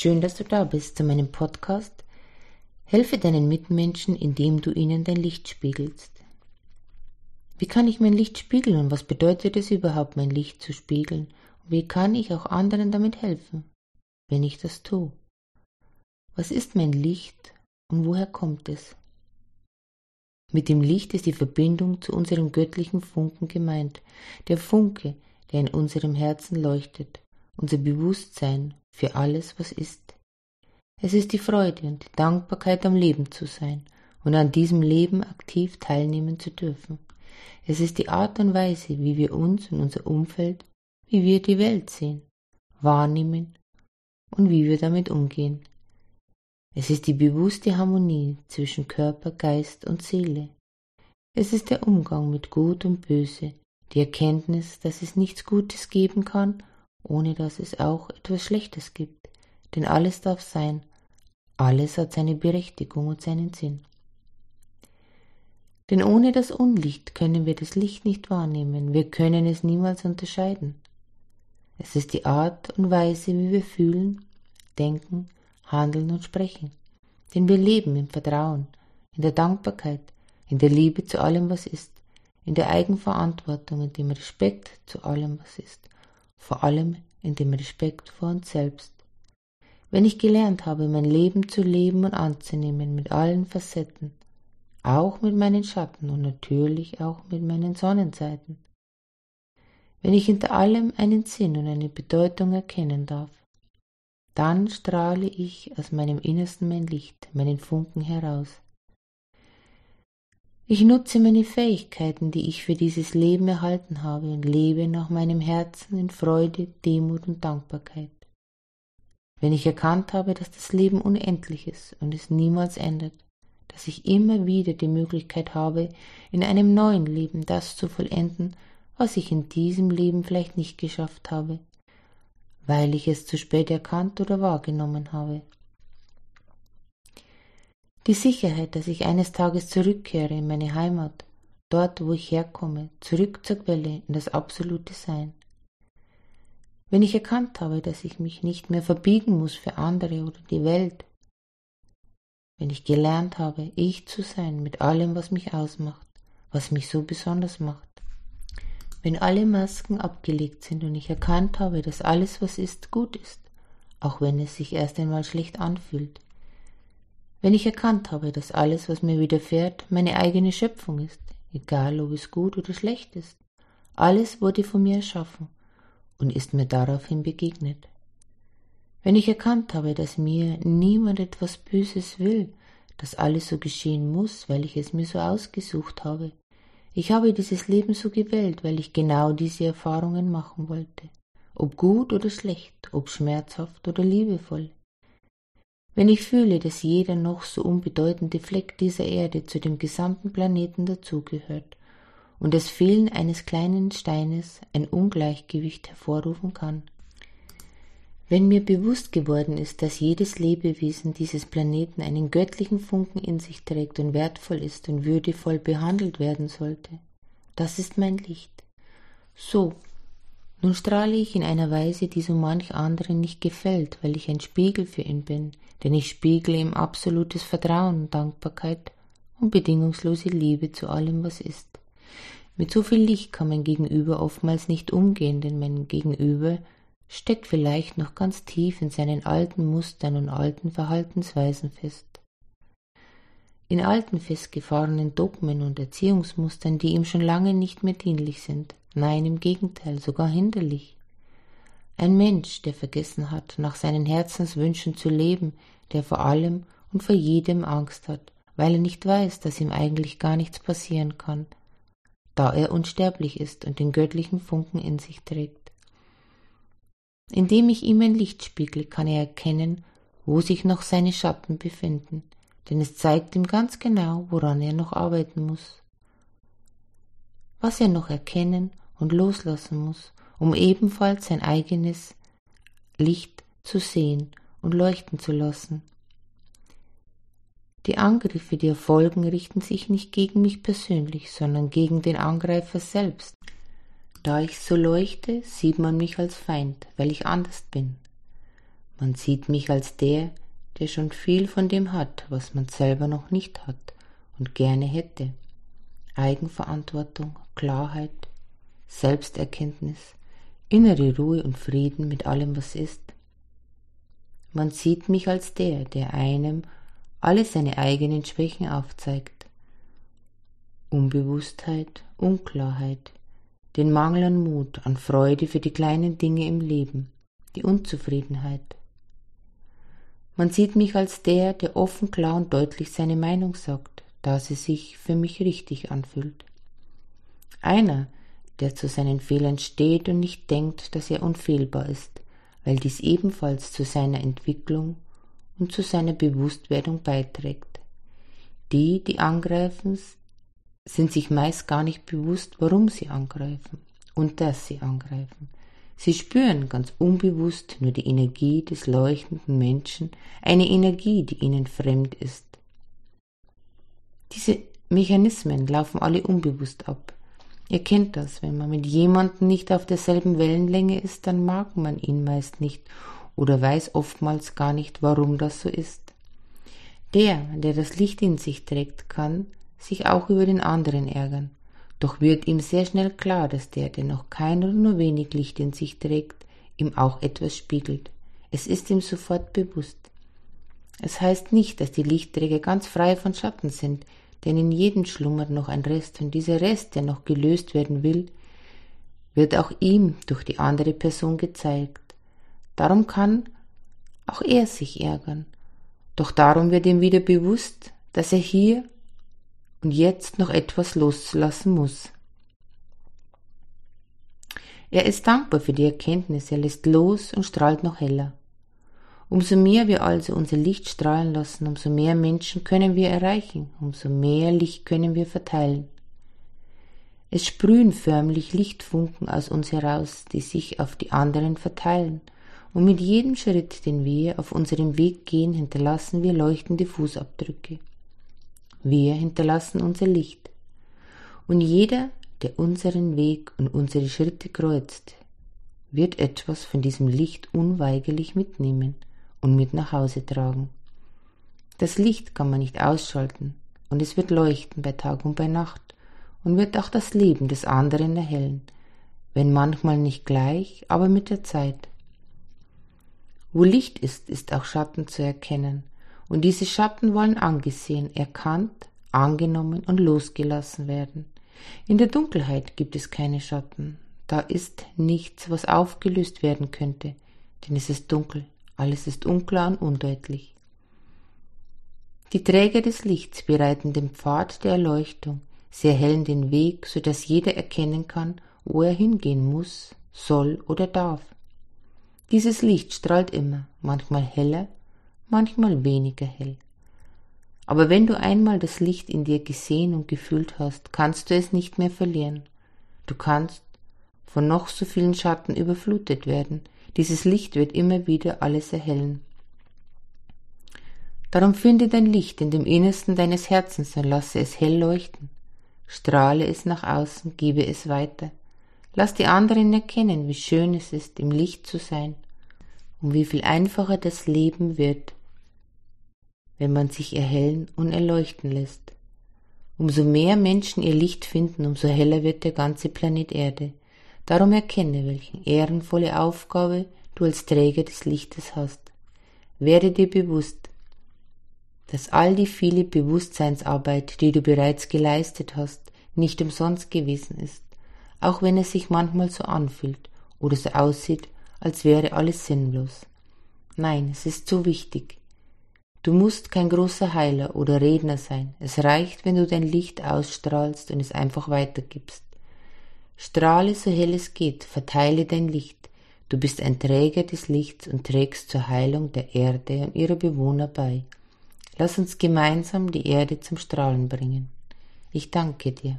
Schön, dass du da bist zu meinem Podcast. Helfe deinen Mitmenschen, indem du ihnen dein Licht spiegelst. Wie kann ich mein Licht spiegeln und was bedeutet es überhaupt, mein Licht zu spiegeln? Und wie kann ich auch anderen damit helfen, wenn ich das tue? Was ist mein Licht und woher kommt es? Mit dem Licht ist die Verbindung zu unserem göttlichen Funken gemeint, der Funke, der in unserem Herzen leuchtet, unser Bewusstsein für alles, was ist. Es ist die Freude und die Dankbarkeit am Leben zu sein und an diesem Leben aktiv teilnehmen zu dürfen. Es ist die Art und Weise, wie wir uns und unser Umfeld, wie wir die Welt sehen, wahrnehmen und wie wir damit umgehen. Es ist die bewusste Harmonie zwischen Körper, Geist und Seele. Es ist der Umgang mit Gut und Böse, die Erkenntnis, dass es nichts Gutes geben kann, ohne dass es auch etwas Schlechtes gibt. Denn alles darf sein, alles hat seine Berechtigung und seinen Sinn. Denn ohne das Unlicht können wir das Licht nicht wahrnehmen, wir können es niemals unterscheiden. Es ist die Art und Weise, wie wir fühlen, denken, handeln und sprechen. Denn wir leben im Vertrauen, in der Dankbarkeit, in der Liebe zu allem, was ist, in der Eigenverantwortung, in dem Respekt zu allem, was ist, vor allem in dem Respekt vor uns selbst. Wenn ich gelernt habe, mein Leben zu leben und anzunehmen mit allen Facetten, auch mit meinen Schatten und natürlich auch mit meinen Sonnenseiten. Wenn ich hinter allem einen Sinn und eine Bedeutung erkennen darf, dann strahle ich aus meinem Innersten mein Licht, meinen Funken heraus. Ich nutze meine Fähigkeiten, die ich für dieses Leben erhalten habe, und lebe nach meinem Herzen in Freude, Demut und Dankbarkeit. Wenn ich erkannt habe, dass das Leben unendlich ist und es niemals endet, dass ich immer wieder die Möglichkeit habe, in einem neuen Leben das zu vollenden, was ich in diesem Leben vielleicht nicht geschafft habe, weil ich es zu spät erkannt oder wahrgenommen habe. Die Sicherheit, dass ich eines Tages zurückkehre in meine Heimat, dort wo ich herkomme, zurück zur Quelle in das absolute Sein. Wenn ich erkannt habe, dass ich mich nicht mehr verbiegen muss für andere oder die Welt, wenn ich gelernt habe, ich zu sein mit allem, was mich ausmacht, was mich so besonders macht, wenn alle Masken abgelegt sind und ich erkannt habe, dass alles, was ist, gut ist, auch wenn es sich erst einmal schlecht anfühlt. Wenn ich erkannt habe, dass alles, was mir widerfährt, meine eigene Schöpfung ist, egal ob es gut oder schlecht ist. Alles wurde von mir erschaffen und ist mir daraufhin begegnet. Wenn ich erkannt habe, dass mir niemand etwas Böses will, dass alles so geschehen muss, weil ich es mir so ausgesucht habe, ich habe dieses Leben so gewählt, weil ich genau diese Erfahrungen machen wollte, ob gut oder schlecht, ob schmerzhaft oder liebevoll. Wenn ich fühle, dass jeder noch so unbedeutende Fleck dieser Erde zu dem gesamten Planeten dazugehört und das Fehlen eines kleinen Steines ein Ungleichgewicht hervorrufen kann, wenn mir bewusst geworden ist, dass jedes Lebewesen dieses Planeten einen göttlichen Funken in sich trägt und wertvoll ist und würdevoll behandelt werden sollte, das ist mein Licht. So, nun strahle ich in einer Weise, die so manch anderen nicht gefällt, weil ich ein Spiegel für ihn bin, denn ich spiegle ihm absolutes Vertrauen Dankbarkeit und bedingungslose Liebe zu allem, was ist. Mit so viel Licht kann mein Gegenüber oftmals nicht umgehen, denn mein Gegenüber steckt vielleicht noch ganz tief in seinen alten Mustern und alten Verhaltensweisen fest. In alten festgefahrenen Dogmen und Erziehungsmustern, die ihm schon lange nicht mehr dienlich sind, nein im Gegenteil, sogar hinderlich. Ein Mensch, der vergessen hat, nach seinen Herzenswünschen zu leben, der vor allem und vor jedem Angst hat, weil er nicht weiß, dass ihm eigentlich gar nichts passieren kann, da er unsterblich ist und den göttlichen Funken in sich trägt. Indem ich ihm ein Licht spiegle, kann er erkennen, wo sich noch seine Schatten befinden, denn es zeigt ihm ganz genau, woran er noch arbeiten muss. Was er noch erkennen und loslassen muss, um ebenfalls sein eigenes Licht zu sehen und leuchten zu lassen. Die Angriffe, die erfolgen, richten sich nicht gegen mich persönlich, sondern gegen den Angreifer selbst, da ich so leuchte, sieht man mich als Feind, weil ich anders bin. Man sieht mich als der, der schon viel von dem hat, was man selber noch nicht hat und gerne hätte. Eigenverantwortung, Klarheit, Selbsterkenntnis, innere Ruhe und Frieden mit allem, was ist. Man sieht mich als der, der einem alle seine eigenen Schwächen aufzeigt. Unbewusstheit, Unklarheit, den Mangel an Mut, an Freude für die kleinen Dinge im Leben, die Unzufriedenheit. Man sieht mich als der, der offen, klar und deutlich seine Meinung sagt, da sie sich für mich richtig anfühlt. Einer, der zu seinen Fehlern steht und nicht denkt, dass er unfehlbar ist, weil dies ebenfalls zu seiner Entwicklung und zu seiner Bewusstwerdung beiträgt. Die, die angreifen, sind sich meist gar nicht bewusst, warum sie angreifen und dass sie angreifen. Sie spüren ganz unbewusst nur die Energie des leuchtenden Menschen, eine Energie, die ihnen fremd ist. Diese Mechanismen laufen alle unbewusst ab. Ihr kennt das, wenn man mit jemandem nicht auf derselben Wellenlänge ist, dann mag man ihn meist nicht oder weiß oftmals gar nicht, warum das so ist. Der, der das Licht in sich trägt, kann sich auch über den anderen ärgern, doch wird ihm sehr schnell klar, dass der, der noch kein oder nur wenig Licht in sich trägt, ihm auch etwas spiegelt. Es ist ihm sofort bewusst. Es heißt nicht, dass die Lichtträger ganz frei von Schatten sind, denn in jedem schlummert noch ein Rest, und dieser Rest, der noch gelöst werden will, wird auch ihm durch die andere Person gezeigt. Darum kann auch er sich ärgern. Doch darum wird ihm wieder bewusst, dass er hier und jetzt noch etwas loszulassen muss. Er ist dankbar für die Erkenntnis, er lässt los und strahlt noch heller. Umso mehr wir also unser Licht strahlen lassen, umso mehr Menschen können wir erreichen, umso mehr Licht können wir verteilen. Es sprühen förmlich Lichtfunken aus uns heraus, die sich auf die anderen verteilen, und mit jedem Schritt, den wir auf unserem Weg gehen, hinterlassen wir leuchtende Fußabdrücke. Wir hinterlassen unser Licht. Und jeder, der unseren Weg und unsere Schritte kreuzt, wird etwas von diesem Licht unweigerlich mitnehmen und mit nach Hause tragen. Das Licht kann man nicht ausschalten, und es wird leuchten bei Tag und bei Nacht und wird auch das Leben des anderen erhellen, wenn manchmal nicht gleich, aber mit der Zeit. Wo Licht ist, ist auch Schatten zu erkennen, und diese Schatten wollen angesehen, erkannt, angenommen und losgelassen werden. In der Dunkelheit gibt es keine Schatten, da ist nichts, was aufgelöst werden könnte, denn es ist dunkel. Alles ist unklar und undeutlich. Die Träger des Lichts bereiten den Pfad der Erleuchtung, sie erhellen den Weg, so dass jeder erkennen kann, wo er hingehen muss, soll oder darf. Dieses Licht strahlt immer, manchmal heller, manchmal weniger hell. Aber wenn du einmal das Licht in dir gesehen und gefühlt hast, kannst du es nicht mehr verlieren. Du kannst von noch so vielen Schatten überflutet werden, dieses Licht wird immer wieder alles erhellen. Darum finde dein Licht in dem Innersten deines Herzens und lasse es hell leuchten. Strahle es nach außen, gebe es weiter. Lass die anderen erkennen, wie schön es ist, im Licht zu sein und wie viel einfacher das Leben wird, wenn man sich erhellen und erleuchten lässt. Umso mehr Menschen ihr Licht finden, umso heller wird der ganze Planet Erde. Darum erkenne, welche ehrenvolle Aufgabe du als Träger des Lichtes hast. Werde dir bewusst, dass all die viele Bewusstseinsarbeit, die du bereits geleistet hast, nicht umsonst gewesen ist, auch wenn es sich manchmal so anfühlt oder so aussieht, als wäre alles sinnlos. Nein, es ist so wichtig. Du musst kein großer Heiler oder Redner sein. Es reicht, wenn du dein Licht ausstrahlst und es einfach weitergibst. Strahle so hell es geht, verteile dein Licht. Du bist ein Träger des Lichts und trägst zur Heilung der Erde und ihrer Bewohner bei. Lass uns gemeinsam die Erde zum Strahlen bringen. Ich danke dir.